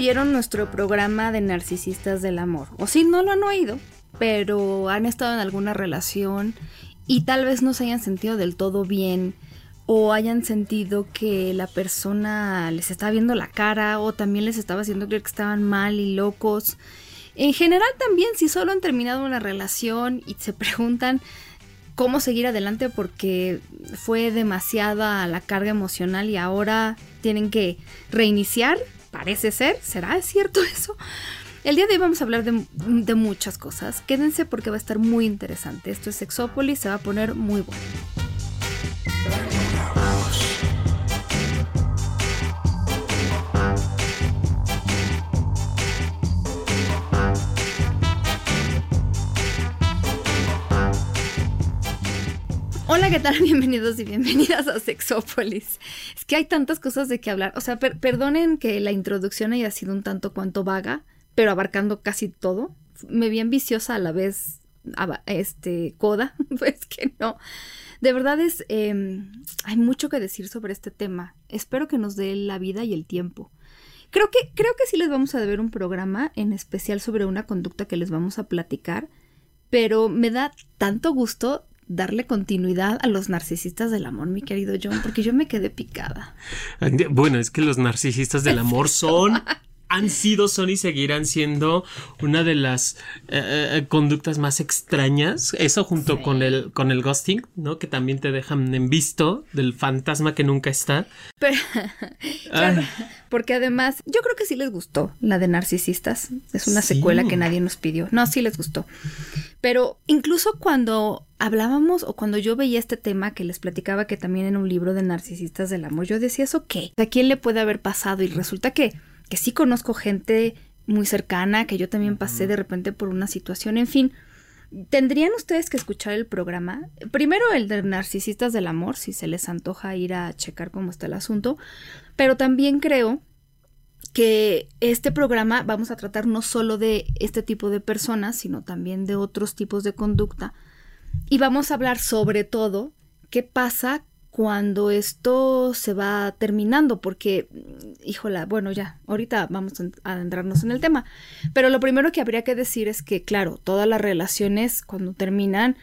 Oyeron nuestro programa de narcisistas del amor, o si no lo han oído, pero han estado en alguna relación y tal vez no se hayan sentido del todo bien, o hayan sentido que la persona les estaba viendo la cara, o también les estaba haciendo creer que estaban mal y locos. En general también, si solo han terminado una relación y se preguntan cómo seguir adelante porque fue demasiada la carga emocional y ahora tienen que reiniciar, parece ser, ¿será cierto eso? El día de hoy vamos a hablar de, muchas cosas. Quédense porque va a estar muy interesante. Esto es Sexópolis, se va a poner muy bueno. ¿Qué tal? Bienvenidos y bienvenidas a Sexópolis. Es que hay tantas cosas de qué hablar. O sea, per perdonen que la introducción haya sido un tanto cuanto vaga, pero abarcando casi todo. Me vi ambiciosa a la vez, este, coda. pues que no. De verdad es, eh, hay mucho que decir sobre este tema. Espero que nos dé la vida y el tiempo. Creo que, creo que sí les vamos a deber un programa en especial sobre una conducta que les vamos a platicar, pero me da tanto gusto darle continuidad a los narcisistas del amor, mi querido John, porque yo me quedé picada. Bueno, es que los narcisistas del amor son han sido, son y seguirán siendo una de las eh, conductas más extrañas. Eso junto sí. con el con el ghosting, ¿no? Que también te dejan en visto del fantasma que nunca está. Pero, claro, porque además, yo creo que sí les gustó la de narcisistas. Es una sí. secuela que nadie nos pidió. No, sí les gustó. Pero incluso cuando hablábamos o cuando yo veía este tema que les platicaba que también en un libro de narcisistas del amor, yo decía, ¿eso qué? ¿A quién le puede haber pasado? Y resulta que que sí conozco gente muy cercana, que yo también pasé de repente por una situación, en fin. Tendrían ustedes que escuchar el programa. Primero el de Narcisistas del Amor, si se les antoja ir a checar cómo está el asunto. Pero también creo que este programa vamos a tratar no solo de este tipo de personas, sino también de otros tipos de conducta. Y vamos a hablar sobre todo qué pasa cuando esto se va terminando, porque, híjola, bueno, ya, ahorita vamos a adentrarnos en el tema, pero lo primero que habría que decir es que, claro, todas las relaciones cuando terminan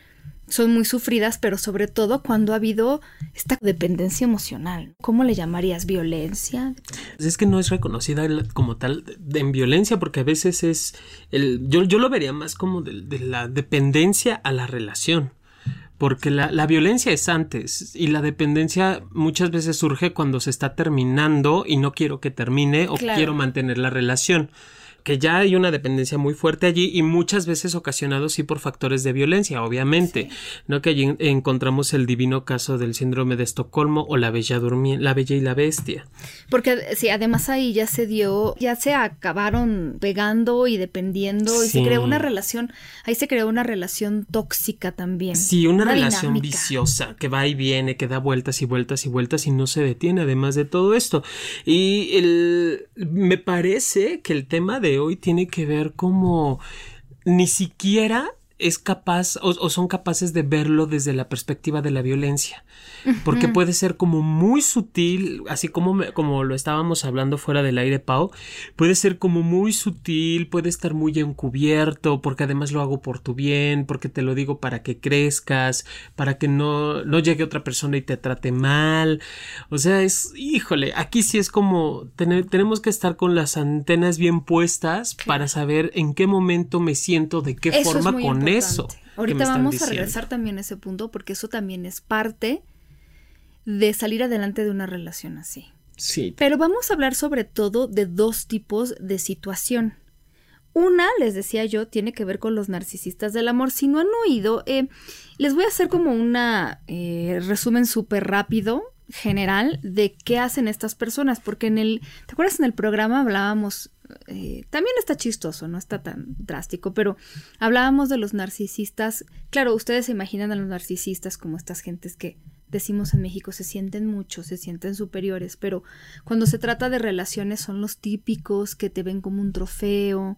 son muy sufridas, pero sobre todo cuando ha habido esta dependencia emocional. ¿Cómo le llamarías? ¿Violencia? Es que no es reconocida como tal en violencia, porque a veces es el. Yo, yo lo vería más como de la dependencia a la relación porque la, la, violencia es antes y la dependencia muchas veces surge cuando se está terminando y no quiero que termine o claro. quiero mantener la relación que ya hay una dependencia muy fuerte allí y muchas veces ocasionado sí por factores de violencia, obviamente, sí. ¿no? Que allí encontramos el divino caso del síndrome de Estocolmo o la bella durmiente, la bella y la bestia. Porque sí, además ahí ya se dio, ya se acabaron pegando y dependiendo sí. y se creó una relación, ahí se creó una relación tóxica también. Sí, una, una relación dinámica. viciosa que va y viene, que da vueltas y vueltas y vueltas y no se detiene además de todo esto. Y el, me parece que el tema de hoy tiene que ver como ni siquiera es capaz o, o, son capaces de verlo desde la perspectiva de la violencia. Porque puede ser como muy sutil, así como, me, como lo estábamos hablando fuera del aire, Pau, puede ser como muy sutil, puede estar muy encubierto, porque además lo hago por tu bien, porque te lo digo para que crezcas, para que no, no llegue otra persona y te trate mal. O sea, es, híjole, aquí sí es como, tenemos que estar con las antenas bien puestas para saber en qué momento me siento, de qué Eso forma con eso. Ahorita vamos a regresar también a ese punto porque eso también es parte de salir adelante de una relación así. Sí. Pero vamos a hablar sobre todo de dos tipos de situación. Una, les decía yo, tiene que ver con los narcisistas del amor. Si no han oído, eh, les voy a hacer como una eh, resumen súper rápido general de qué hacen estas personas, porque en el, ¿te acuerdas en el programa hablábamos, eh, también está chistoso, no está tan drástico, pero hablábamos de los narcisistas, claro, ustedes se imaginan a los narcisistas como estas gentes que decimos en México, se sienten mucho, se sienten superiores, pero cuando se trata de relaciones son los típicos que te ven como un trofeo,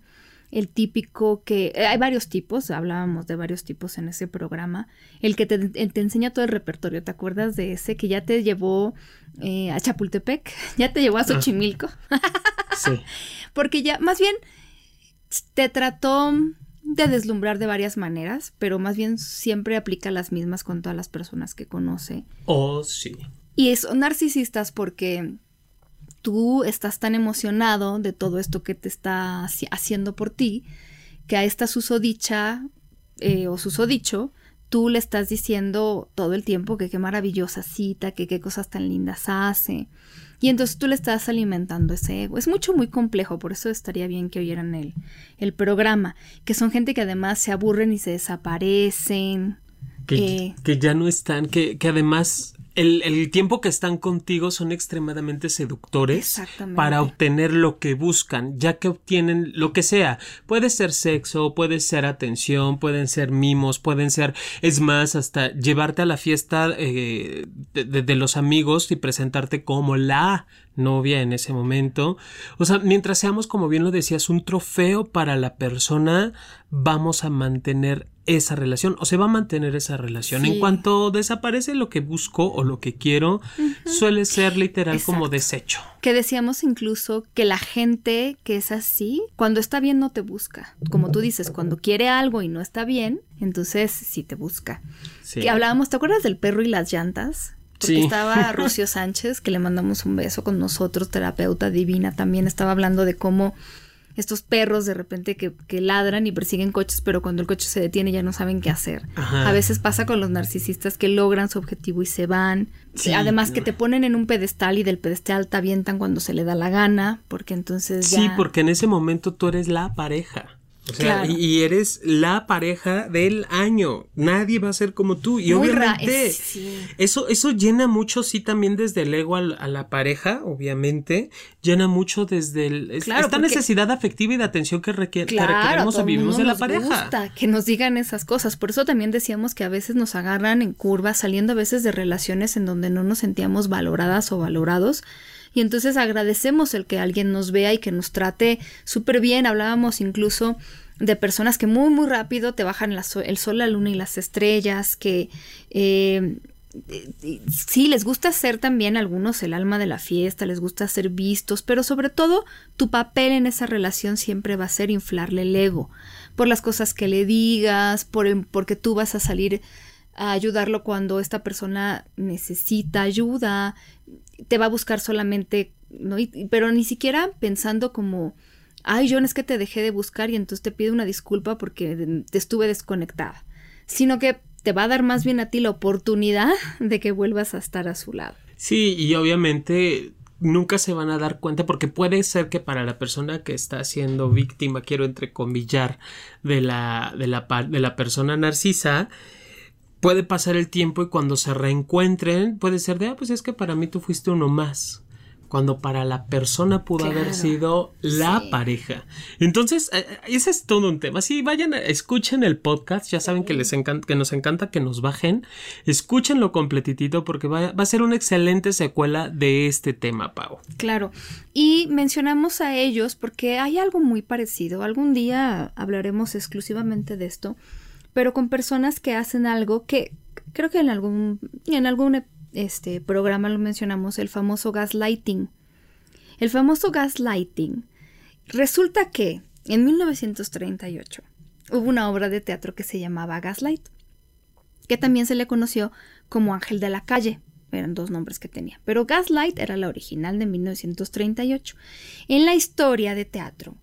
el típico que eh, hay varios tipos, hablábamos de varios tipos en ese programa, el que te, te enseña todo el repertorio, ¿te acuerdas de ese que ya te llevó eh, a Chapultepec, ya te llevó a ah. Xochimilco? sí. Porque ya, más bien, te trató de deslumbrar de varias maneras, pero más bien siempre aplica las mismas con todas las personas que conoce. Oh, sí. Y son narcisistas porque tú estás tan emocionado de todo esto que te está haciendo por ti, que a esta susodicha eh, o susodicho, tú le estás diciendo todo el tiempo que qué maravillosa cita, que qué cosas tan lindas hace. Y entonces tú le estás alimentando ese ego. Es mucho, muy complejo, por eso estaría bien que oyeran el, el programa, que son gente que además se aburren y se desaparecen. Que, que ya no están, que, que además el, tiempo que están contigo son extremadamente seductores para obtener lo que buscan, ya que obtienen lo que sea. Puede ser sexo, puede ser atención, pueden ser mimos, pueden ser, es más, hasta llevarte a la fiesta eh, de, los amigos y presentarte como la novia en ese momento. O sea, mientras seamos, como bien lo decías, un trofeo para la persona, vamos a mantener esa relación o se va a mantener esa relación. En cuanto desaparece lo que busco o lo que quiero, suele ser literal como desecho. Que decíamos incluso que la gente que es así, cuando está bien no te busca. Como tú dices, cuando quiere algo y no está bien, entonces sí te busca. Que hablábamos, ¿te acuerdas del perro y las llantas? Porque estaba Rocío Sánchez, que le mandamos un beso con nosotros, terapeuta divina, también estaba hablando de cómo estos perros de repente que, ladran y persiguen coches, pero cuando el coche se detiene ya no saben qué hacer. A veces pasa con los narcisistas que logran su objetivo y se van. Además que te ponen en un pedestal y del pedestal te avientan cuando se le da la gana, porque entonces ya... Sí, porque en ese momento tú eres la pareja y, eres la pareja del año. Nadie va a ser como tú. Y obviamente, eso, eso llena mucho, sí, también desde el ego a, la pareja, obviamente. Llena mucho desde el, esta necesidad afectiva y de atención que, requerimos o vivimos de la pareja. Gusta que nos digan esas cosas. Por eso también decíamos que a veces nos agarran en curvas, saliendo a veces de relaciones en donde no nos sentíamos valoradas o valorados y entonces agradecemos el que alguien nos vea y que nos trate súper bien. Hablábamos incluso de personas que muy muy rápido te bajan el sol, la luna y las estrellas, que eh, sí, les gusta ser también algunos el alma de la fiesta, les gusta ser vistos, pero sobre todo tu papel en esa relación siempre va a ser inflarle el ego, por las cosas que le digas, por porque tú vas a salir a ayudarlo cuando esta persona necesita ayuda, te va a buscar solamente, ¿no? pero ni siquiera pensando como, ay, John, es que te dejé de buscar y entonces te pido una disculpa porque te estuve desconectada, sino que te va a dar más bien a ti la oportunidad de que vuelvas a estar a su lado. Sí, y obviamente nunca se van a dar cuenta porque puede ser que para la persona que está siendo víctima, quiero entrecomillar, de la, de la, de la persona narcisa, puede pasar el tiempo y cuando se reencuentren puede ser de, ah, pues es que para mí tú fuiste uno más. Cuando para la persona pudo haber sido la pareja. Entonces, eh, eh, ese es todo un tema. Si vayan, escuchen el podcast. Ya saben que les encanta, que nos encanta que nos bajen. Escúchenlo completitito porque va, va a ser una excelente secuela de este tema, Pau. Claro. Y mencionamos a ellos porque hay algo muy parecido. Algún día hablaremos exclusivamente de esto pero con personas que hacen algo que creo que en algún, en algún este, programa lo mencionamos, el famoso gaslighting. El famoso gaslighting. Resulta que en 1938 hubo una obra de teatro que se llamaba Gaslight, que también se le conoció como Ángel de la Calle. Eran dos nombres que tenía. Pero Gaslight era la original de 1938. En la historia de teatro,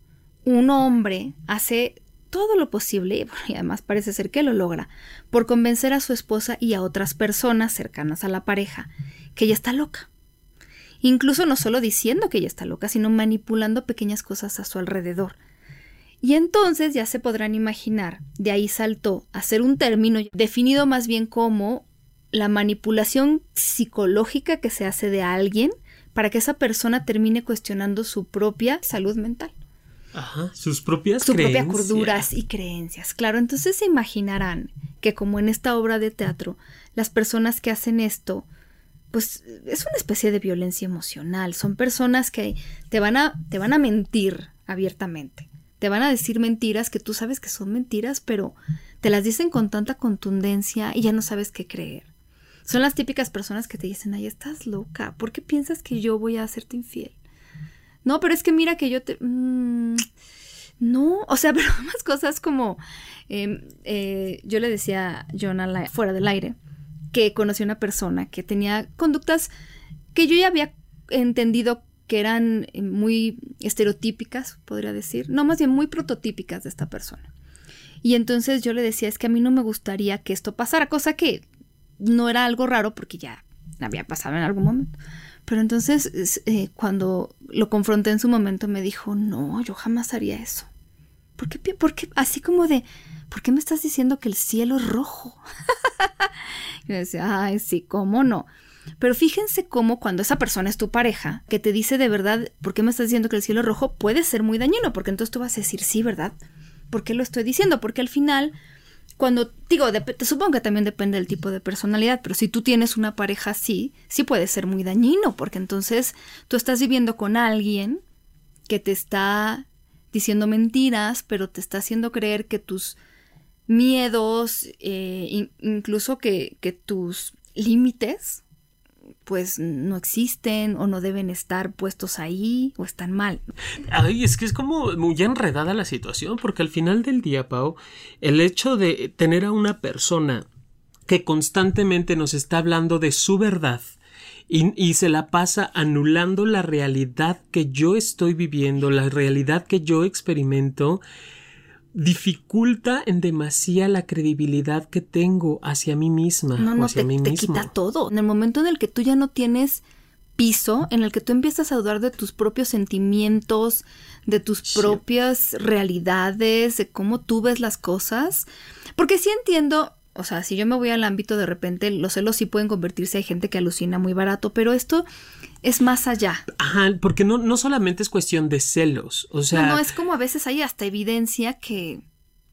un hombre hace todo lo posible, y además parece ser que lo logra, por convencer a su esposa y a otras personas cercanas a la pareja que ella está loca. Incluso no solo diciendo que ella está loca, sino manipulando pequeñas cosas a su alrededor. Y entonces ya se podrán imaginar, de ahí saltó a ser un término definido más bien como la manipulación psicológica que se hace de alguien para que esa persona termine cuestionando su propia salud mental. Ajá, sus propias Su creencias. propia corduras y creencias. Claro, entonces se imaginarán que como en esta obra de teatro, las personas que hacen esto, pues es una especie de violencia emocional. Son personas que te van a, te van a mentir abiertamente. Te van a decir mentiras que tú sabes que son mentiras, pero te las dicen con tanta contundencia y ya no sabes qué creer. Son las típicas personas que te dicen, ay, estás loca, ¿por qué piensas que yo voy a hacerte infiel? No, pero es que mira que yo te... mm, no, o sea, pero más cosas como... eh, eh, yo le decía a John al ai- fuera del aire que conocí a una persona que tenía conductas que yo ya había entendido que eran eh, muy estereotípicas, podría decir. No, más bien muy prototípicas de esta persona. Y entonces yo le decía, es que a mí no me gustaría que esto pasara, cosa que no era algo raro porque ya había pasado en algún momento. Pero entonces, es, eh, cuando lo confronté en su momento, me dijo, no, yo jamás haría eso. ¿Por qué? por qué? Así como de, ¿por qué me estás diciendo que el cielo es rojo? Yo decía, ay, sí, ¿cómo no? Pero fíjense cómo cuando esa persona es tu pareja, que te dice de verdad, ¿por qué me estás diciendo que el cielo es rojo? Puede ser muy dañino, porque entonces tú vas a decir, sí, ¿verdad? ¿Por qué lo estoy diciendo? Porque al final, cuando, digo, dep- supongo que también depende del tipo de personalidad, pero si tú tienes una pareja así, sí puede ser muy dañino, porque entonces tú estás viviendo con alguien que te está diciendo mentiras, pero te está haciendo creer que tus miedos, eh, in- incluso que, que tus límites, pues no existen o no deben estar puestos ahí o están mal. Ay, es que es como muy enredada la situación, porque al final del día, Pau, el hecho de tener a una persona que constantemente nos está hablando de su verdad y, y se la pasa anulando la realidad que yo estoy viviendo, la realidad que yo experimento, dificulta en demasía la credibilidad que tengo hacia mí misma No, o no, hacia te, mí te mismo. quita todo. En el momento en el que tú ya no tienes piso, en el que tú empiezas a dudar de tus propios sentimientos, de tus Sí. propias realidades, de cómo tú ves las cosas. Porque sí entiendo, o sea, si yo me voy al ámbito de repente, los celos sí pueden convertirse, hay gente que alucina muy barato, pero esto es más allá. Ajá, porque no, no solamente es cuestión de celos, o sea, no, no, es como a veces hay hasta evidencia que,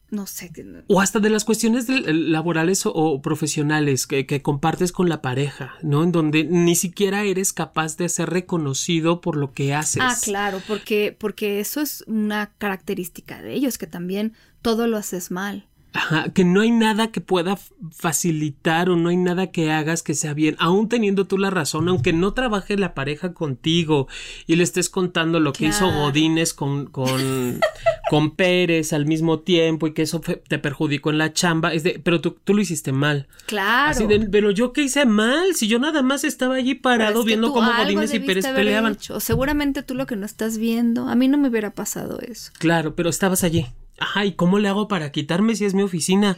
no sé, O hasta de las cuestiones de- laborales o, o profesionales que, que compartes con la pareja, ¿no? En donde ni siquiera eres capaz de ser reconocido por lo que haces. Ah, claro, porque, porque eso es una característica de ellos, que también todo lo haces mal. Ajá, que no hay nada que pueda facilitar o no hay nada que hagas que sea bien, aún teniendo tú la razón, aunque no trabaje la pareja contigo y le estés contando lo que hizo. Godínez con, con, con Pérez al mismo tiempo y que eso fue- te perjudicó en la chamba, es de, pero tú, tú lo hiciste mal. Claro. Así de, pero yo qué hice mal, si yo nada más estaba allí parado es que viendo cómo Godínez y Pérez peleaban. hecho. Seguramente tú lo que no estás viendo. A mí no me hubiera pasado eso. Claro, pero estabas allí. Ajá, ¿y cómo le hago para quitarme si es mi oficina?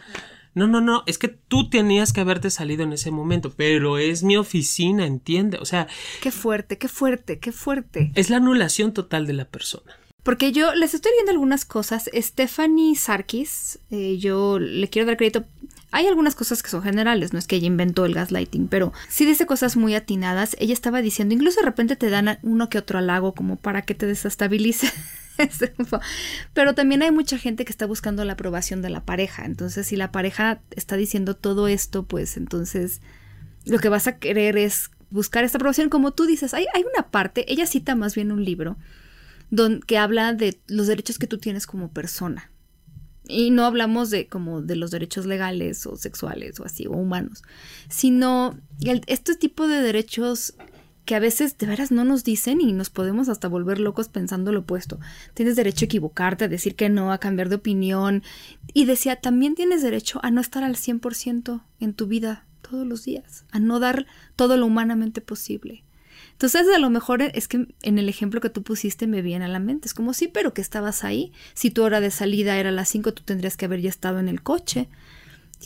No, no, no, es que tú tenías que haberte salido en ese momento, pero es mi oficina, entiende. O sea, Qué fuerte, qué fuerte, qué fuerte. es la anulación total de la persona. Porque yo les estoy viendo algunas cosas. Stephanie Sarkis, eh, yo le quiero dar crédito. Hay algunas cosas que son generales, no es que ella inventó el gaslighting, pero sí dice cosas muy atinadas. Ella estaba diciendo, incluso de repente te dan uno que otro halago como para que te desestabilice. pero también hay mucha gente que está buscando la aprobación de la pareja. Entonces, si la pareja está diciendo todo esto, pues entonces lo que vas a querer es buscar esta aprobación. Como tú dices, hay, hay una parte, ella cita más bien un libro don- que habla de los derechos que tú tienes como persona. Y no hablamos de como de los derechos legales o sexuales o así, o humanos, sino este tipo de derechos que a veces de veras no nos dicen y nos podemos hasta volver locos pensando lo opuesto. Tienes derecho a equivocarte, a decir que no, a cambiar de opinión. Y decía, también tienes derecho a no estar al 100% en tu vida todos los días, a no dar todo lo humanamente posible. Entonces, a lo mejor es que en el ejemplo que tú pusiste me viene a la mente. Es como, sí, pero que estabas ahí. Si tu hora de salida era a las 5, tú tendrías que haber ya estado en el coche.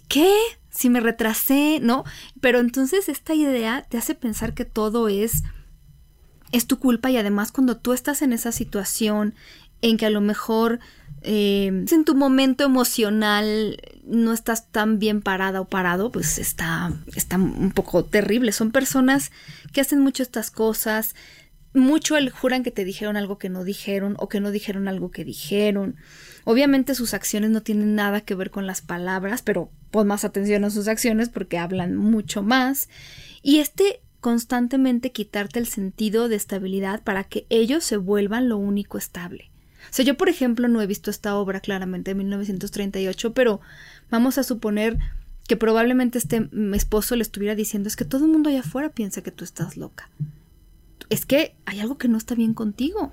¿Qué? Si me retrasé, ¿no? Pero entonces esta idea te hace pensar que todo es es tu culpa y además cuando tú estás en esa situación en que a lo mejor eh, en tu momento emocional no estás tan bien parada o parado, pues está, está un poco terrible. Son personas que hacen mucho estas cosas, mucho el juran que te dijeron algo que no dijeron o que no dijeron algo que dijeron. Obviamente sus acciones no tienen nada que ver con las palabras, pero pon más atención a sus acciones porque hablan mucho más. Y este constantemente quitarte el sentido de estabilidad para que ellos se vuelvan lo único estable. O sea, yo por ejemplo no he visto esta obra claramente de 1938, pero vamos a suponer que probablemente este esposo le estuviera diciendo es que todo el mundo allá afuera piensa que tú estás loca es que hay algo que no está bien contigo.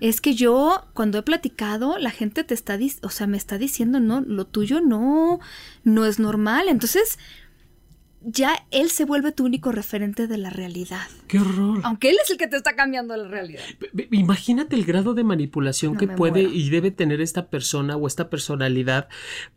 Es que yo, cuando he platicado, la gente te está, o sea, me está diciendo, no, lo tuyo no, no es normal. Entonces, ya él se vuelve tu único referente de la realidad. ¡Qué horror! Aunque él es el que te está cambiando la realidad. Imagínate el grado de manipulación que puede y debe tener esta persona o esta personalidad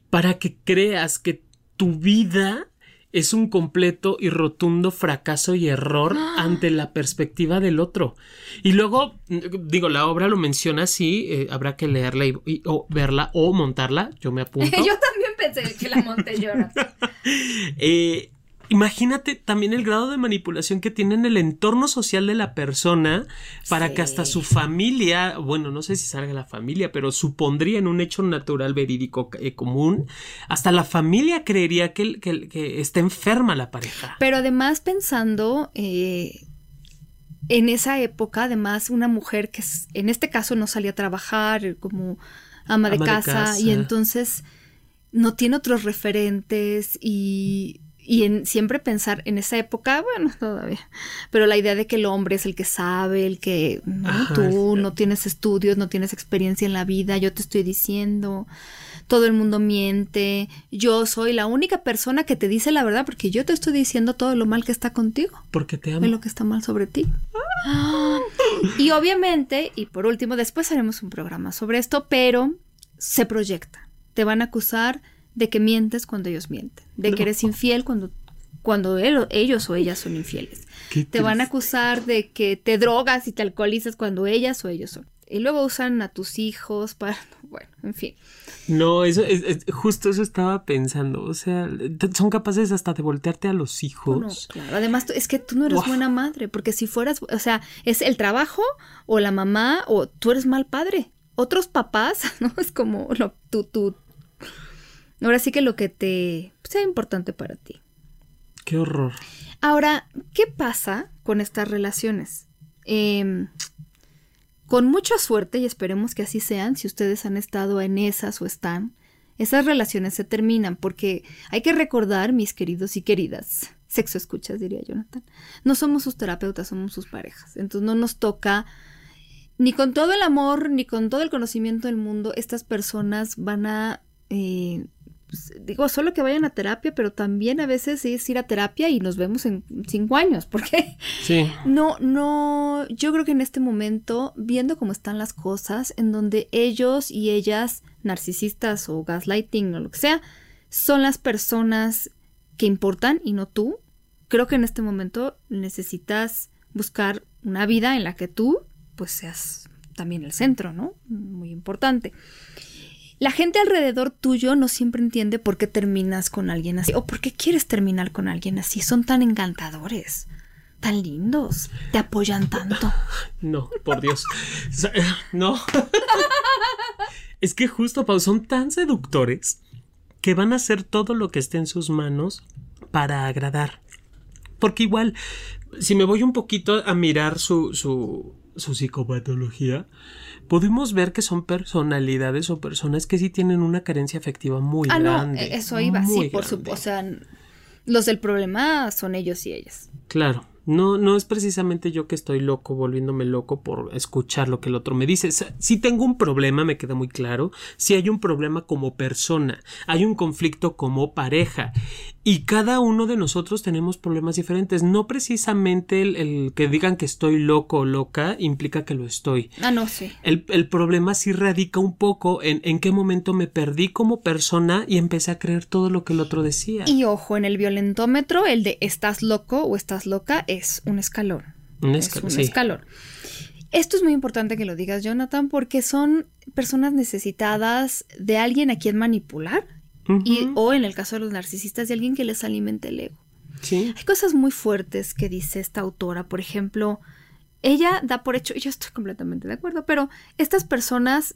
para que creas que tu vida es un completo y rotundo fracaso y error ante la perspectiva del otro. Y luego, digo, la obra lo menciona así, eh, habrá que leerla y, o verla o montarla, yo me apunto. yo también pensé que la monté yo. eh, Imagínate también el grado de manipulación que tiene en el entorno social de la persona para que hasta su familia, bueno, no sé si salga la familia, pero supondría en un hecho natural verídico eh, común, hasta la familia creería que, que, está enferma la pareja. Pero además pensando... Eh, en esa época, además, una mujer que en este caso no salía a trabajar como ama, de, casa, y entonces no tiene otros referentes y y en siempre pensar en esa época, bueno, todavía, pero la idea de que el hombre es el que sabe, el que tú no tienes estudios, no tienes experiencia en la vida, yo te estoy diciendo, todo el mundo miente, yo soy la única persona que te dice la verdad porque yo te estoy diciendo todo lo mal que está contigo. Porque te amo. De lo que está mal sobre ti. Y obviamente, y por último, después haremos un programa sobre esto, pero se proyecta. Te van a acusar de que mientes cuando ellos mienten, de que eres infiel cuando, cuando ellos o ellas son infieles. te van a acusar de que te drogas y te alcoholizas cuando ellas o ellos son. Y luego usan a tus hijos para, bueno, en fin. No, eso es, justo eso estaba pensando. O sea, son capaces hasta de voltearte a los hijos. claro. Además, es que tú no eres buena madre, porque si fueras, o sea, es el trabajo o la mamá o tú eres mal padre. Otros papás, ¿no? Es como lo, tu, tu, Ahora sí que lo que te sea importante para ti. Qué horror. Ahora, ¿qué pasa con estas relaciones? Em, con mucha suerte, y esperemos que así sean, si ustedes han estado en esas o están, esas relaciones se terminan porque hay que recordar, mis queridos y queridas, sexo escuchas, diría Jonathan, no somos sus terapeutas, somos sus parejas. Entonces no nos toca, ni con todo el amor, ni con todo el conocimiento del mundo, estas personas van a eh, pues, digo, solo que vayan a terapia, pero también a veces es ir a terapia y nos vemos en cinco años, porque sí. no, no, yo creo que en este momento, viendo cómo están las cosas, en donde ellos y ellas, narcisistas o gaslighting o lo que sea, son las personas que importan y no tú, creo que en este momento necesitas buscar una vida en la que tú, pues seas también el centro, ¿no? Muy importante. La gente alrededor tuyo no siempre entiende por qué terminas con alguien así o por qué quieres terminar con alguien así. Son tan encantadores, tan lindos, te apoyan tanto. No, por Dios. No. Es que justo, Pau, son tan seductores que van a hacer todo lo que esté en sus manos para agradar. Porque igual, si me voy un poquito a mirar su, su, su psicopatología, podemos ver que son personalidades o personas que sí tienen una carencia afectiva muy ah, grande. No, eso iba, sí, por supuesto. O sea, los del problema son ellos y ellas. Claro. No, no es precisamente yo que estoy loco, volviéndome loco por escuchar lo que el otro me dice. Si tengo un problema, me queda muy claro. Si hay un problema como persona, hay un conflicto como pareja. Y cada uno de nosotros tenemos problemas diferentes. No precisamente el, que digan que estoy loco o loca implica que lo estoy. Ah, no, sí. El, problema sí radica un poco en, en qué momento me perdí como persona y empecé a creer todo lo que el otro decía. Y ojo, en el violentómetro, el de estás loco o estás loca es un escalón. Un, es un escalón. Esto es muy importante que lo digas, Jonathan, porque son personas necesitadas de alguien a quien manipular y, o en el caso de los narcisistas, de alguien que les alimente el ego. Sí. Hay cosas muy fuertes que dice esta autora, por ejemplo, ella da por hecho, y yo estoy completamente de acuerdo, pero estas personas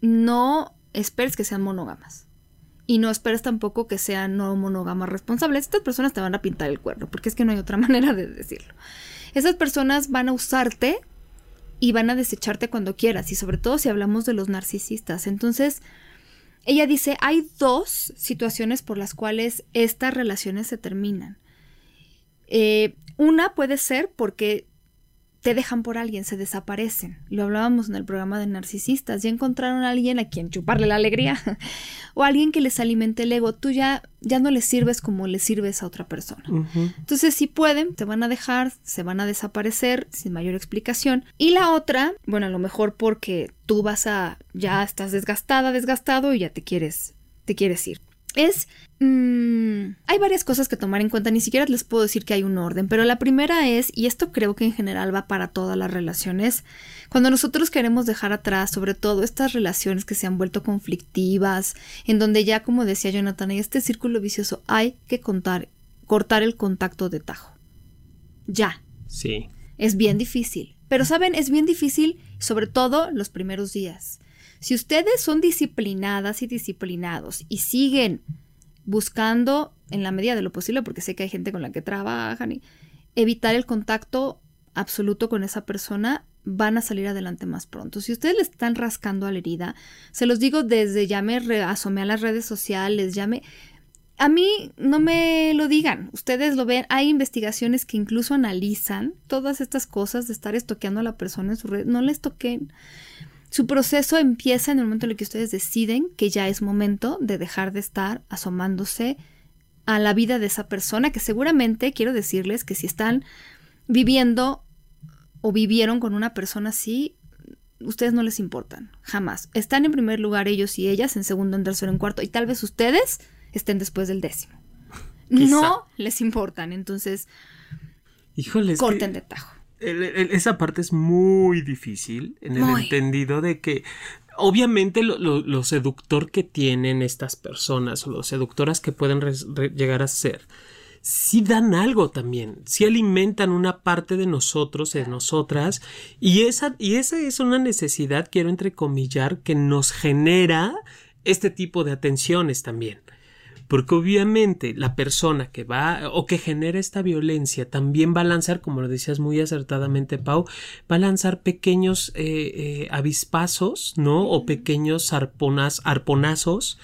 no esperes que sean monógamas. Y no esperes tampoco que sean no monógamas responsables. Estas personas te van a pintar el cuerno, porque es que no hay otra manera de decirlo. Esas personas van a usarte y van a desecharte cuando quieras, y sobre todo si hablamos de los narcisistas. Entonces, ella dice, hay dos situaciones por las cuales estas relaciones se terminan. Eh, una puede ser porque te dejan por alguien, se desaparecen. Lo hablábamos en el programa de narcisistas. Ya encontraron a alguien a quien chuparle la alegría o alguien que les alimente el ego. Tú ya, ya no les sirves como le sirves a otra persona. Entonces, si pueden, te van a dejar, se van a desaparecer sin mayor explicación. Y la otra, bueno, a lo mejor porque tú vas a, ya estás desgastada, desgastado y ya te quieres, te quieres ir es... Mm, hay varias cosas que tomar en cuenta, ni siquiera les puedo decir que hay un orden, pero la primera es, y esto creo que en general va para todas las relaciones, cuando nosotros queremos dejar atrás, sobre todo estas relaciones que se han vuelto conflictivas, en donde ya, como decía Jonathan, hay este círculo vicioso, hay que contar, cortar el contacto de tajo. Ya. Sí. Es bien difícil. Pero saben, es bien difícil, sobre todo los primeros días. Si ustedes son disciplinadas y disciplinados y siguen buscando en la medida de lo posible, porque sé que hay gente con la que trabajan y evitar el contacto absoluto con esa persona, van a salir adelante más pronto. Si ustedes le están rascando a la herida, se los digo desde ya me asomé a las redes sociales, ya me... A mí no me lo digan, ustedes lo ven, hay investigaciones que incluso analizan todas estas cosas de estar estoqueando a la persona en su red, no les toquen. Su proceso empieza en el momento en el que ustedes deciden que ya es momento de dejar de estar asomándose a la vida de esa persona, que seguramente quiero decirles que si están viviendo o vivieron con una persona así, ustedes no les importan, jamás. Están en primer lugar ellos y ellas, en segundo, en tercero, en cuarto, y tal vez ustedes estén después del décimo. No les importan, entonces corten de tajo esa parte es muy difícil en el entendido de que obviamente lo, seductor que tienen estas personas o lo seductoras que pueden llegar a ser sí dan algo también, sí alimentan una parte de nosotros, de nosotras, y esa, y esa es una necesidad, quiero entrecomillar, que nos genera este tipo de atenciones también. Porque obviamente la persona que va o que genera esta violencia también va a lanzar, como lo decías muy acertadamente, Pau, va a lanzar pequeños eh, eh, avispazos, ¿no? O pequeños arponas, arponazos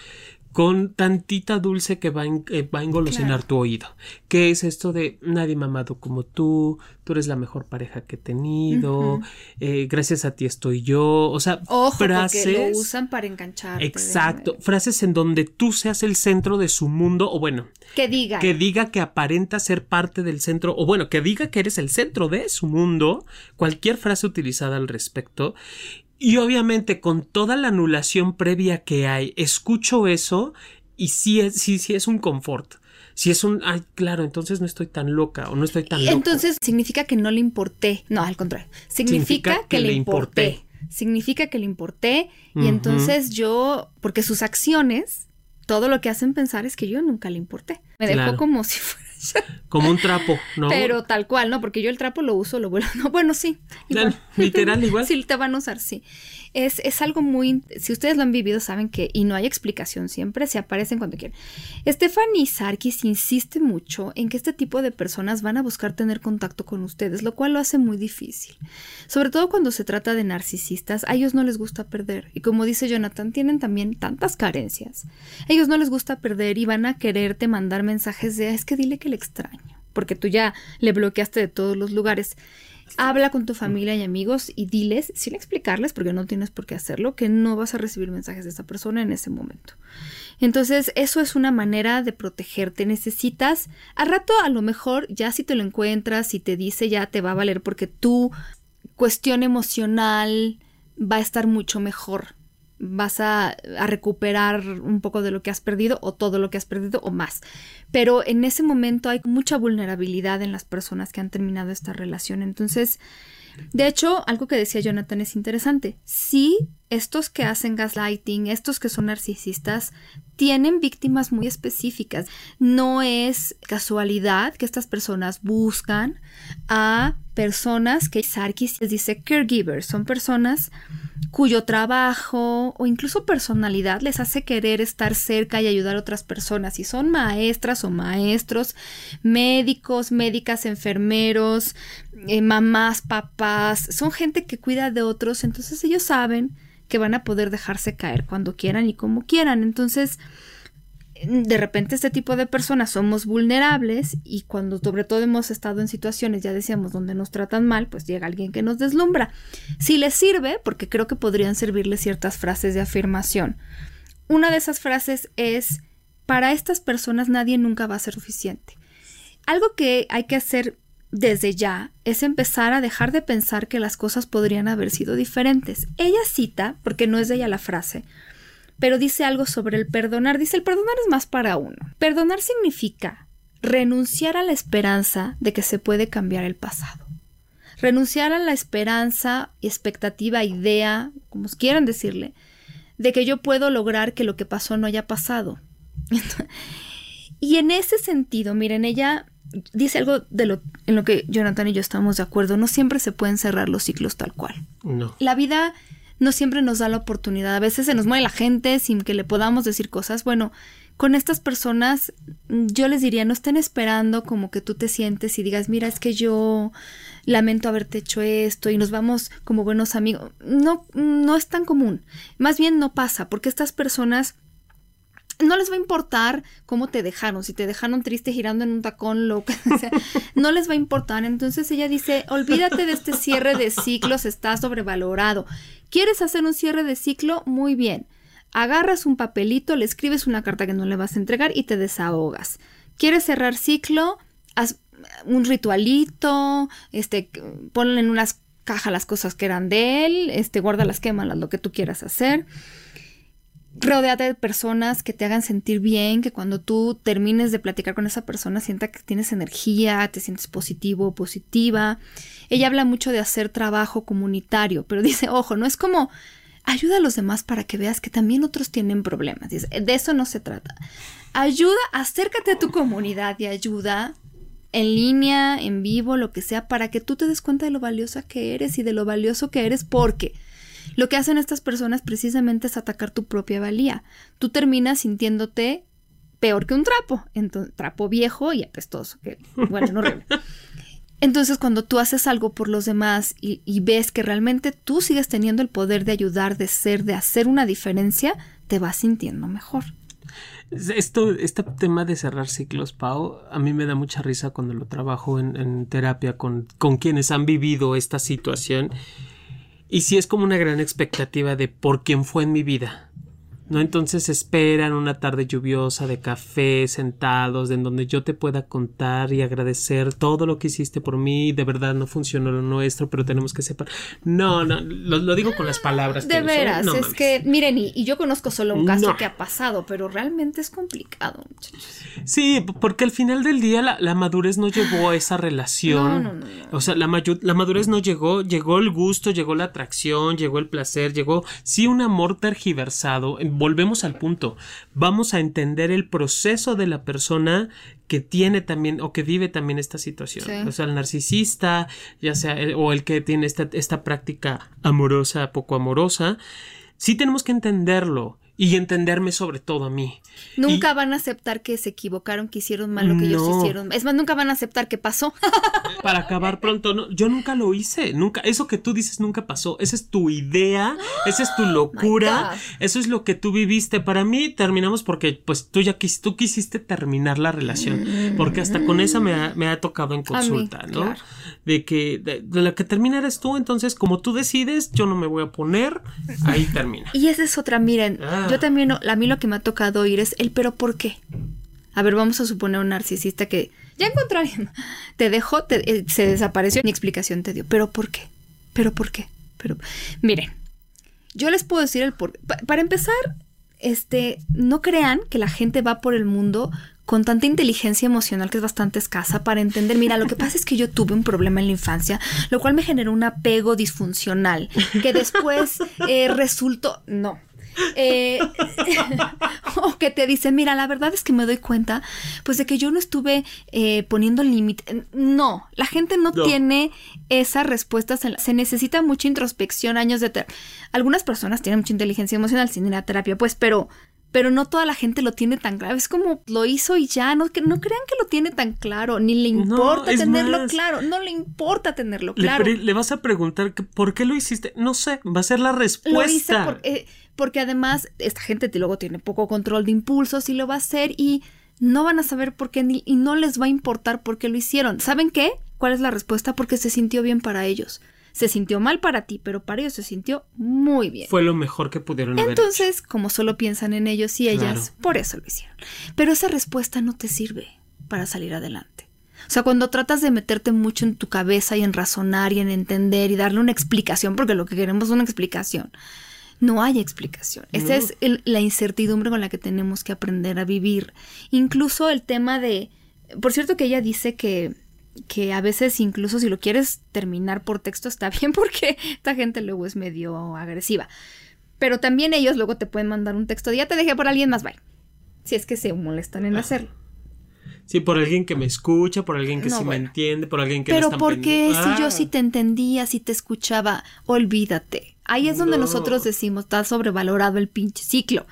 con tantita dulce que va, a, eh, va a engolosinar tu oído. ¿Qué es esto de nadie mamado como tú? Tú eres la mejor pareja que he tenido. Eh, gracias a ti estoy yo. O sea, frases. Porque lo usan para enganchar. Exacto. Frases en donde tú seas el centro de su mundo. O bueno. Que diga. Que diga que aparenta ser parte del centro. O bueno, que diga que eres el centro de su mundo. Cualquier frase utilizada al respecto. Y obviamente con toda la anulación previa que hay, escucho eso y sí es, sí, sí es un confort. Si es un, ay, claro, entonces no estoy tan loca o no estoy tan loca. Entonces significa que no le importé. No, al contrario. Significa, que, le importé. Significa que le importé. Y entonces yo, porque sus acciones, todo lo que hacen pensar es que yo nunca le importé. Me dejó como si fuera como un trapo, ¿no? Pero tal cual, ¿no? Porque yo el trapo lo uso, lo vuelvo. No, bueno, sí. Literal, igual. Sí, te van a usar, sí. Es, es, algo muy. Si ustedes lo han vivido, saben que. Y no hay explicación siempre, se aparecen cuando quieren. Stephanie Sarkis insiste mucho en que este tipo de personas van a buscar tener contacto con ustedes, lo cual lo hace muy difícil. Sobre todo cuando se trata de narcisistas, a ellos no les gusta perder. Y como dice Jonathan, tienen también tantas carencias. A ellos no les gusta perder y van a quererte mandar mensajes de es que dile que le extraño, porque tú ya le bloqueaste de todos los lugares. Habla con tu familia y amigos y diles, sin explicarles, porque no tienes por qué hacerlo, que no vas a recibir mensajes de esa persona en ese momento. Entonces, eso es una manera de protegerte. Necesitas, a rato a lo mejor, ya si te lo encuentras y te dice, ya te va a valer porque tu cuestión emocional va a estar mucho mejor vas a, a, recuperar un poco de lo que has perdido o todo lo que has perdido o más. Pero en ese momento hay mucha vulnerabilidad en las personas que han terminado esta relación. Entonces, de hecho, algo que decía Jonathan es interesante. Sí, estos que hacen gaslighting, estos que son narcisistas, tienen víctimas muy específicas. No es casualidad que estas personas buscan a personas que Sarkis les dice caregivers, son personas cuyo trabajo o incluso personalidad les hace querer estar cerca y ayudar a otras personas. Y son maestras o maestros, médicos, médicas, enfermeros, eh, mamás, papás, son gente que cuida de otros, entonces ellos saben que van a poder dejarse caer cuando quieran y como quieran. Entonces, de repente este tipo de personas somos vulnerables y cuando sobre todo hemos estado en situaciones, ya decíamos, donde nos tratan mal, pues llega alguien que nos deslumbra. Si les sirve, porque creo que podrían servirle ciertas frases de afirmación. Una de esas frases es, para estas personas nadie nunca va a ser suficiente. Algo que hay que hacer desde ya es empezar a dejar de pensar que las cosas podrían haber sido diferentes. Ella cita, porque no es de ella la frase, pero dice algo sobre el perdonar. Dice, el perdonar es más para uno. Perdonar significa renunciar a la esperanza de que se puede cambiar el pasado. Renunciar a la esperanza, expectativa, idea, como quieran decirle, de que yo puedo lograr que lo que pasó no haya pasado. y en ese sentido, miren, ella dice algo de lo en lo que Jonathan y yo estamos de acuerdo. No siempre se pueden cerrar los ciclos tal cual. No. La vida no siempre nos da la oportunidad. A veces se nos muere la gente sin que le podamos decir cosas. Bueno, con estas personas yo les diría, no estén esperando como que tú te sientes y digas, mira, es que yo lamento haberte hecho esto y nos vamos como buenos amigos. No, no es tan común. Más bien no pasa, porque estas personas no les va a importar cómo te dejaron, si te dejaron triste girando en un tacón, loca, no les va a importar. Entonces ella dice, olvídate de este cierre de ciclos, está sobrevalorado. ¿Quieres hacer un cierre de ciclo? Muy bien. Agarras un papelito, le escribes una carta que no le vas a entregar y te desahogas. ¿Quieres cerrar ciclo? Haz un ritualito, este, ponle en unas cajas las cosas que eran de él, este, guárdalas, quémalas, lo que tú quieras hacer. Rodeate de personas que te hagan sentir bien, que cuando tú termines de platicar con esa persona sienta que tienes energía, te sientes positivo o positiva. Ella habla mucho de hacer trabajo comunitario, pero dice, ojo, no es como ayuda a los demás para que veas que también otros tienen problemas. Dice, de eso no se trata. Ayuda, acércate a tu comunidad y ayuda en línea, en vivo, lo que sea, para que tú te des cuenta de lo valiosa que eres y de lo valioso que eres, porque lo que hacen estas personas precisamente es atacar tu propia valía. Tú terminas sintiéndote peor que un trapo, entonces, trapo viejo y apestoso, que bueno, no horrible. Entonces, cuando tú haces algo por los demás y, ves que realmente tú sigues teniendo el poder de ayudar, de ser, de hacer una diferencia, te vas sintiendo mejor. Esto, este tema de cerrar ciclos, Pau, a mí me da mucha risa cuando lo trabajo en, terapia con, con quienes han vivido esta situación. Y sí es como una gran expectativa de por quién fue en mi vida. ¿No? Entonces esperan una tarde lluviosa de café, sentados, en donde yo te pueda contar y agradecer todo lo que hiciste por mí. De verdad no funcionó lo nuestro, pero tenemos que separar. No, no, lo, digo con las palabras. De veras, es que, miren, y, yo conozco solo un caso que ha pasado, pero realmente es complicado, Sí, porque al final del día la, madurez no llevó a esa relación. o sea, la, la madurez no llegó, llegó el gusto, llegó la atracción, llegó el placer, llegó, sí, un amor tergiversado volvemos al punto. Vamos a entender el proceso de la persona que tiene también o que vive también esta situación. O sea, el narcisista, ya sea, o el que tiene esta, esta práctica amorosa, poco amorosa. Sí tenemos que entenderlo y entenderme sobre todo a mí. Nunca van a aceptar que se equivocaron, que hicieron mal lo que ellos hicieron. Es más, nunca van a aceptar que pasó. Para acabar pronto, no, yo nunca lo hice, nunca, eso que tú dices nunca pasó, esa es tu idea, esa es tu locura, eso es lo que tú viviste. Para mí terminamos porque pues tú ya quis, tú quisiste terminar la relación, porque hasta con esa me ha, me ha tocado en consulta, ¿no? De que de, la que termina eres tú, entonces como tú decides, yo no me voy a poner, ahí termina. Y esa es otra, miren, ah. yo también, a mí lo que me ha tocado oír es el pero ¿por qué? A ver, vamos a suponer un narcisista que ya encontró a alguien, te dejó, eh, se desapareció, ni explicación te dio. ¿Pero por qué? ¿Pero por qué? Pero, miren, Yo les puedo decir el por para empezar, este, no crean que la gente va por el mundo con tanta inteligencia emocional que es bastante escasa para entender, mira, lo que pasa es que yo tuve un problema en la infancia, lo cual me generó un apego disfuncional, que después eh, resultó, no. Eh, o que te dicen, mira, la verdad es que me doy cuenta, pues de que yo no estuve eh, poniendo límite. No, la gente no, tiene esas respuestas. Se necesita mucha introspección, años de... Algunas personas tienen mucha inteligencia emocional sin ir a terapia, pues, pero pero no toda la gente lo tiene tan claro. Es como lo hizo y ya, no, no crean que lo tiene tan claro, ni le importa tenerlo claro, no le importa tenerlo claro. Le, vas a preguntar por qué lo hiciste, no sé, va a ser la respuesta. Lo hice porque, además esta gente luego tiene poco control de impulsos y lo va a hacer y no van a saber por qué y no les va a importar por qué lo hicieron. ¿Saben qué? ¿Cuál es la respuesta? Porque se sintió bien para ellos se sintió mal para ti, pero para ellos se sintió muy bien. Fue lo mejor que pudieron haber Entonces, como solo piensan en ellos y ellas, por eso lo hicieron. Pero esa respuesta no te sirve para salir adelante. O sea, cuando tratas de meterte mucho en tu cabeza y en razonar y en entender y darle una explicación, porque lo que queremos es una explicación, no hay explicación. Esa es la incertidumbre con la que tenemos que aprender a vivir. Incluso el tema de, por cierto que ella dice que que a veces incluso si lo quieres terminar por texto está bien porque esta gente luego es medio agresiva. Pero también ellos luego te pueden mandar un texto de ya te dejé por alguien más, bye. Si es que se molestan en hacerlo. Sí, por alguien que me escucha, por alguien que sí me entiende, por alguien que Pero no porque si yo sí te entendía, si te escuchaba, olvídate. Ahí es donde nosotros decimos, está sobrevalorado el pinche ciclo.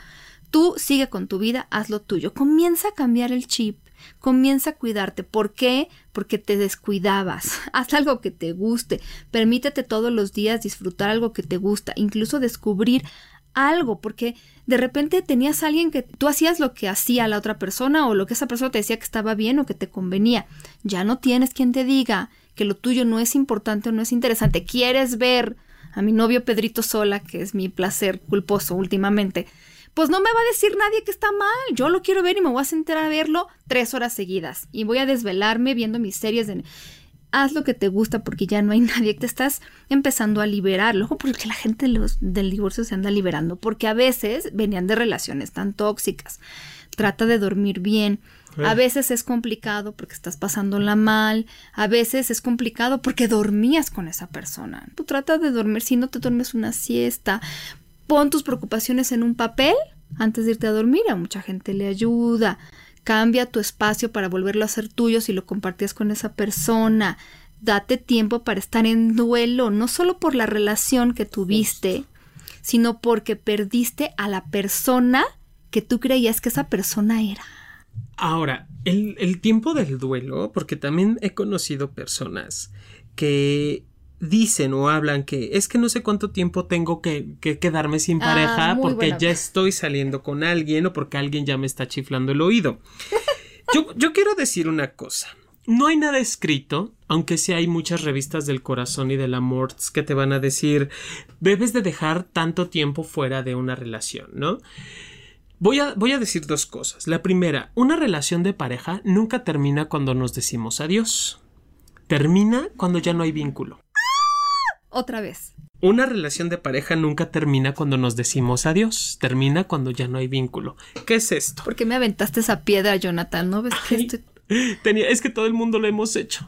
Tú sigue con tu vida, haz lo tuyo. Comienza a cambiar el chip Comienza a cuidarte. ¿Por qué? Porque te descuidabas. Haz algo que te guste. Permítete todos los días disfrutar algo que te gusta, incluso descubrir algo, porque de repente tenías a alguien que tú hacías lo que hacía la otra persona o lo que esa persona te decía que estaba bien o que te convenía. Ya no tienes quien te diga que lo tuyo no es importante o no es interesante. ¿Quieres ver a mi novio Pedrito Sola, que es mi placer culposo últimamente? Pues no me va a decir nadie que está mal. Yo lo quiero ver y me voy a sentar a verlo tres horas seguidas. Y voy a desvelarme viendo mis series de... Haz lo que te gusta porque ya no hay nadie. Te estás empezando a liberar. Luego porque la gente los, del divorcio se anda liberando. Porque a veces venían de relaciones tan tóxicas. Trata de dormir bien. A veces es complicado porque estás pasándola mal. A veces es complicado porque dormías con esa persona. Tú trata de dormir. Si no te duermes una siesta, Pon tus preocupaciones en un papel antes de irte a dormir. A mucha gente le ayuda. Cambia tu espacio para volverlo a ser tuyo si lo compartías con esa persona. Date tiempo para estar en duelo, no solo por la relación que tuviste, sino porque perdiste a la persona que tú creías que esa persona era. Ahora, el, el tiempo del duelo, porque también he conocido personas que dicen o hablan que es que no sé cuánto tiempo tengo que, quedarme sin ah, pareja porque ya estoy saliendo con alguien o porque alguien ya me está chiflando el oído. Yo, yo quiero decir una cosa. No hay nada escrito, aunque sí hay muchas revistas del corazón y del amor que te van a decir debes de dejar tanto tiempo fuera de una relación, ¿no? Voy a, voy a decir dos cosas. La primera, una relación de pareja nunca termina cuando nos decimos adiós. Termina cuando ya no hay vínculo otra vez. Una relación de pareja nunca termina cuando nos decimos adiós, termina cuando ya no hay vínculo. ¿Qué es esto? ¿Por qué me aventaste esa piedra, Jonathan? ¿No ves que Tenía, es que todo el mundo lo hemos hecho.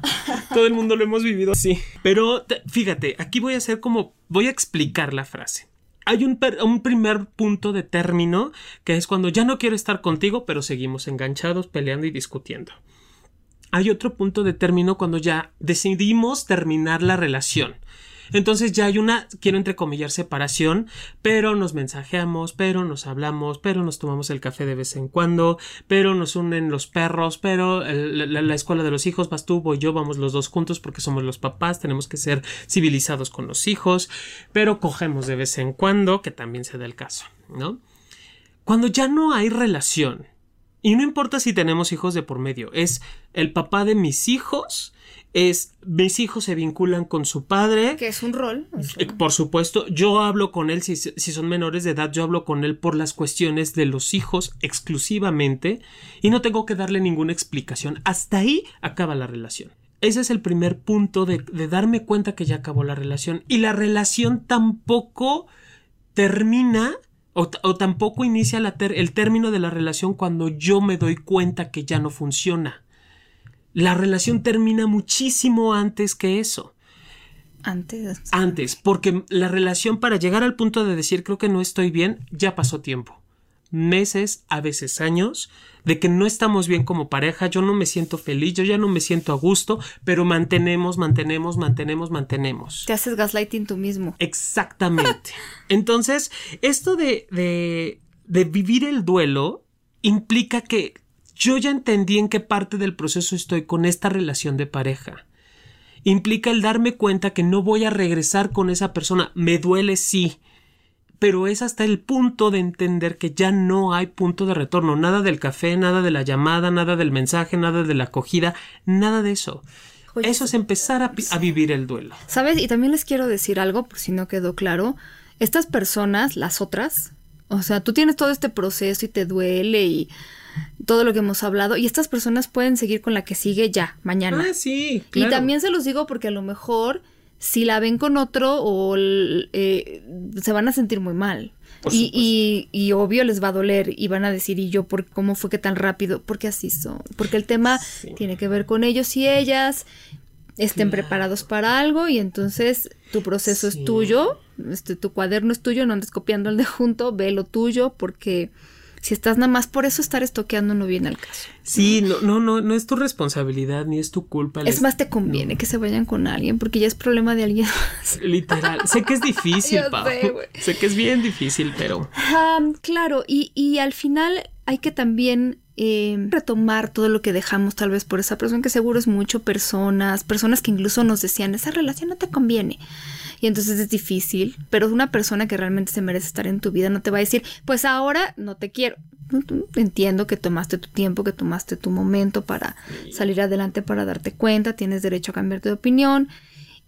Todo el mundo lo hemos vivido así. Pero fíjate, aquí voy a hacer como. Voy a explicar la frase. Hay un, un, primer punto de término que es cuando ya no quiero estar contigo, pero seguimos enganchados, peleando y discutiendo. Hay otro punto de término cuando ya decidimos terminar la relación. Entonces ya hay una, quiero entrecomillar, separación, pero nos mensajeamos, pero nos hablamos, pero nos tomamos el café de vez en cuando, pero nos unen los perros, pero la, escuela de los hijos, vas tú, voy yo, vamos los dos juntos porque somos los papás, tenemos que ser civilizados con los hijos, pero cogemos de vez en cuando, que también se da el caso, ¿no? Cuando ya no hay relación, y no importa si tenemos hijos de por medio, es el papá de mis hijos es mis hijos se vinculan con su padre. Que es un rol. Eh, por supuesto, yo hablo con él, si, si, son menores de edad, yo hablo con él por las cuestiones de los hijos exclusivamente y no tengo que darle ninguna explicación. Hasta ahí acaba la relación. Ese es el primer punto de, de darme cuenta que ya acabó la relación. Y la relación tampoco termina o, tampoco inicia el término de la relación cuando yo me doy cuenta que ya no funciona. La relación termina muchísimo antes que eso. Antes. Antes, porque la relación para llegar al punto de decir creo que no estoy bien, ya pasó tiempo. Meses, a veces años, de que no estamos bien como pareja, yo no me siento feliz, yo ya no me siento a gusto, pero mantenemos, mantenemos, mantenemos, mantenemos. Te haces gaslighting tú mismo. Exactamente. Entonces, esto de, de, de vivir el duelo implica que yo ya entendí en qué parte del proceso estoy con esta relación de pareja. Implica el darme cuenta que no voy a regresar con esa persona. Me duele, sí pero es hasta el punto de entender que ya no hay punto de retorno, nada del café, nada de la llamada, nada del mensaje, nada de la acogida, nada de eso. eso es empezar a, vivir el duelo. ¿Sabes? Y también les quiero decir algo, por si no quedó claro. Estas personas, las otras, o sea, tú tienes todo este proceso y te duele y todo lo que hemos hablado y estas personas pueden seguir con la que sigue ya, mañana. Ah, sí. Y también se los digo porque a lo mejor si la ven con otro o eh, se van a sentir muy mal. Y, y, obvio les va a doler y van a decir, ¿y yo por cómo fue que tan rápido? Porque así son. Porque el tema tiene que ver con ellos y ellas estén preparados para algo y entonces tu proceso es tuyo, este, tu cuaderno es tuyo, no andes copiando el de junto, ve lo tuyo porque si estás nada más por eso estar estoqueando no viene al caso. Sí, no, no, no, no es tu responsabilidad ni es tu culpa. Es más, te conviene que se vayan con alguien porque ya es problema de alguien más. Literal. sé que es difícil, Pau. Sé, que es bien difícil, pero. claro, y, y al final hay que también eh, retomar todo lo que dejamos tal vez por esa persona que seguro es mucho personas, personas que incluso nos decían esa relación no te conviene y entonces es difícil, pero una persona que realmente se merece estar en tu vida no te va a decir, pues ahora no te quiero. Entiendo que tomaste tu tiempo, que tomaste tu momento para salir adelante, para darte cuenta, tienes derecho a cambiar de opinión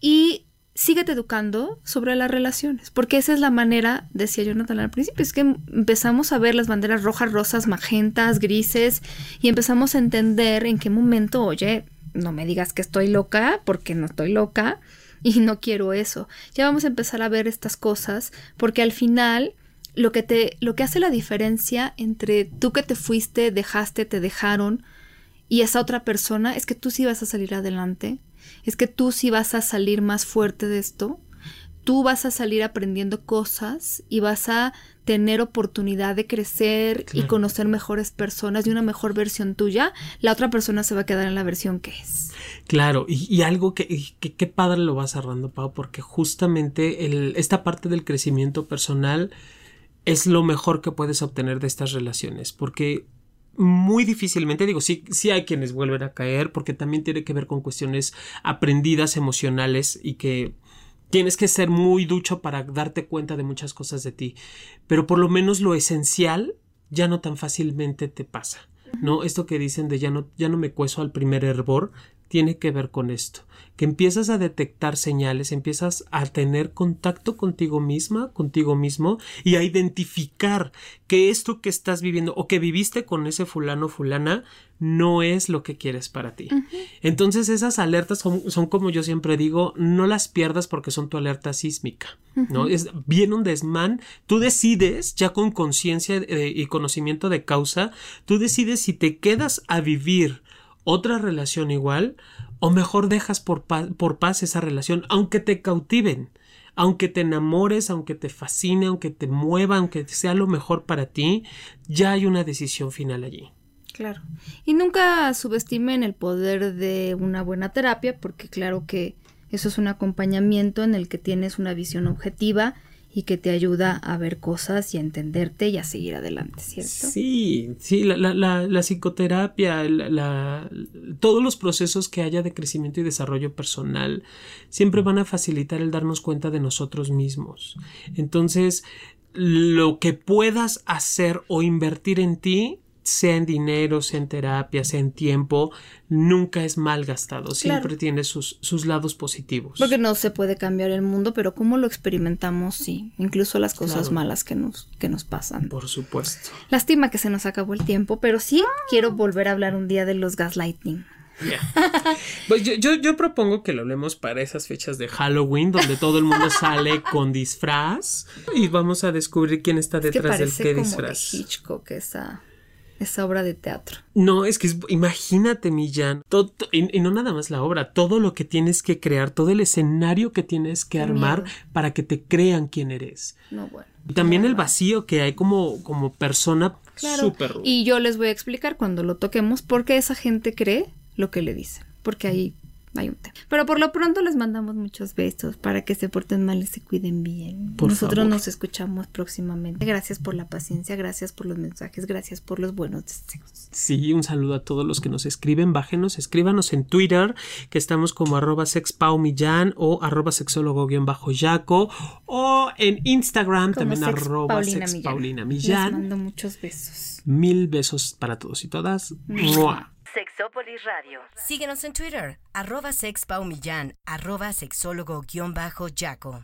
y síguete educando sobre las relaciones, porque esa es la manera, decía Jonathan al principio, es que empezamos a ver las banderas rojas, rosas, magentas, grises y empezamos a entender en qué momento, oye, no me digas que estoy loca, porque no estoy loca, y no quiero eso. Ya vamos a empezar a ver estas cosas porque al final lo que te lo que hace la diferencia entre tú que te fuiste, dejaste, te dejaron y esa otra persona es que tú sí vas a salir adelante, es que tú sí vas a salir más fuerte de esto tú vas a salir aprendiendo cosas y vas a tener oportunidad de crecer y conocer mejores personas y una mejor versión tuya, la otra persona se va a quedar en la versión que es. Claro, y, algo que, qué padre lo vas cerrando, Pau, porque justamente el, esta parte del crecimiento personal es lo mejor que puedes obtener de estas relaciones, porque muy difícilmente, digo, sí, sí hay quienes vuelven a caer, porque también tiene que ver con cuestiones aprendidas emocionales y que Tienes que ser muy ducho para darte cuenta de muchas cosas de ti, pero por lo menos lo esencial ya no tan fácilmente te pasa. ¿No? Esto que dicen de ya no, ya no me cueso al primer hervor, tiene que ver con esto, que empiezas a detectar señales, empiezas a tener contacto contigo misma, contigo mismo y a identificar que esto que estás viviendo o que viviste con ese fulano fulana no es lo que quieres para ti. Entonces esas alertas son, como yo siempre digo, no las pierdas porque son tu alerta sísmica, ¿no? Es bien un desmán, tú decides ya con conciencia eh, y conocimiento de causa, tú decides si te quedas a vivir otra relación igual o mejor dejas por, por paz esa relación, aunque te cautiven, aunque te enamores, aunque te fascine, aunque te mueva, aunque sea lo mejor para ti, ya hay una decisión final allí. Claro. Y nunca subestimen el poder de una buena terapia, porque claro que eso es un acompañamiento en el que tienes una visión objetiva y que te ayuda a ver cosas y a entenderte y a seguir adelante, ¿cierto? Sí, sí, la, la, la, psicoterapia, la, todos los procesos que haya de crecimiento y desarrollo personal siempre van a facilitar el darnos cuenta de nosotros mismos. Entonces, lo que puedas hacer o invertir en ti sea en dinero, sea en terapia, sea en tiempo, nunca es mal gastado, siempre tiene sus, sus lados positivos. Porque no se puede cambiar el mundo, pero como lo experimentamos, sí, incluso las cosas malas que nos, que nos pasan. Por supuesto. Lástima que se nos acabó el tiempo, pero sí quiero volver a hablar un día de los gaslighting. Pues yo, yo, propongo que lo hablemos para esas fechas de Halloween, donde todo el mundo sale con disfraz y vamos a descubrir quién está detrás del qué disfraz. De Hitchcock esa, esa obra de teatro. No, es que imagínate, Millán, todo, y, no nada más la obra, todo lo que tienes que crear, todo el escenario que tienes que armar para que te crean quién eres. No, bueno. Y también el vacío que hay como, como persona Claro. Y yo les voy a explicar cuando lo toquemos por qué esa gente cree lo que le dicen. Porque ahí hay un tema. Pero por lo pronto les mandamos muchos besos para que se porten mal y se cuiden bien. Nosotros nos escuchamos próximamente. Gracias por la paciencia, gracias por los mensajes, gracias por los buenos deseos. Sí, un saludo a todos los que nos escriben. Bájenos, escríbanos en Twitter, que estamos como arroba sexpaumillán o arroba sexólogo-yaco o en Instagram también arroba sexpaulinamillán. Les mando muchos besos. Mil besos para todos y todas. Sexópolis Radio. Síguenos en Twitter, arroba sexpaumillán, arroba sexólogo-yaco.